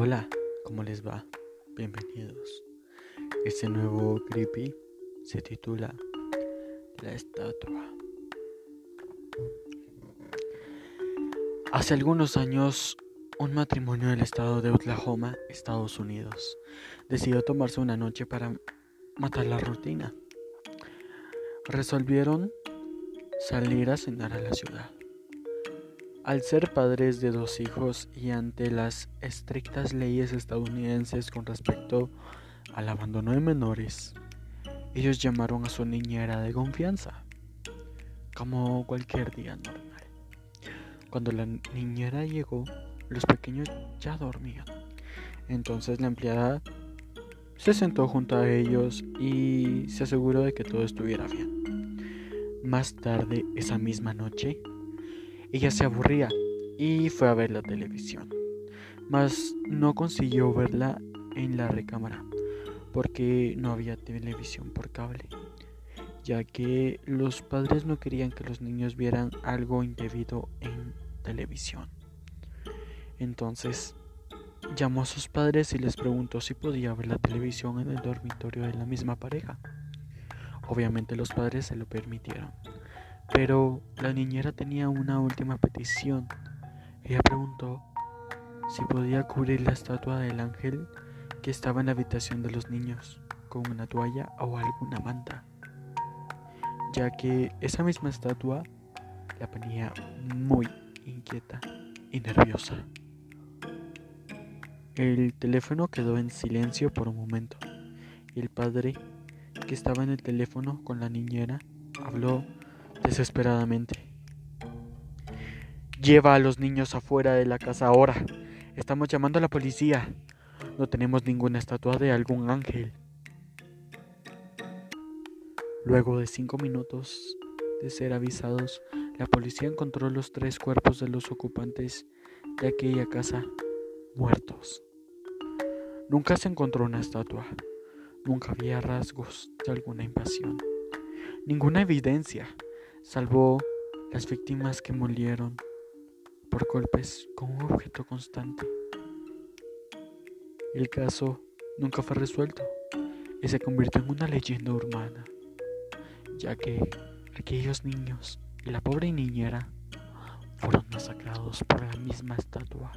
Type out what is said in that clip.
Hola, ¿cómo les va? Bienvenidos. Este nuevo creepy se titula La estatua. Hace algunos años, un matrimonio del estado de Oklahoma, Estados Unidos, decidió tomarse una noche para matar la rutina. Resolvieron salir a cenar a la ciudad. Al ser padres de dos hijos y ante las estrictas leyes estadounidenses con respecto al abandono de menores, ellos llamaron a su niñera de confianza, como cualquier día normal. Cuando la niñera llegó, los pequeños ya dormían. Entonces la empleada se sentó junto a ellos y se aseguró de que todo estuviera bien. Más tarde esa misma noche, ella se aburría y fue a ver la televisión, mas no consiguió verla en la recámara porque no había televisión por cable, ya que los padres no querían que los niños vieran algo indebido en televisión. Entonces llamó a sus padres y les preguntó si podía ver la televisión en el dormitorio de la misma pareja. Obviamente los padres se lo permitieron. Pero la niñera tenía una última petición. Ella preguntó si podía cubrir la estatua del ángel que estaba en la habitación de los niños con una toalla o alguna manta, ya que esa misma estatua la ponía muy inquieta y nerviosa. El teléfono quedó en silencio por un momento y el padre, que estaba en el teléfono con la niñera, habló desesperadamente. Lleva a los niños afuera de la casa ahora. Estamos llamando a la policía. No tenemos ninguna estatua de algún ángel. Luego de cinco minutos de ser avisados, la policía encontró los tres cuerpos de los ocupantes de aquella casa muertos. Nunca se encontró una estatua, nunca había rasgos de alguna invasión, ninguna evidencia salvó las víctimas que murieron por golpes con un objeto constante. El caso nunca fue resuelto y se convirtió en una leyenda urbana, ya que aquellos niños y la pobre niñera fueron masacrados por la misma estatua.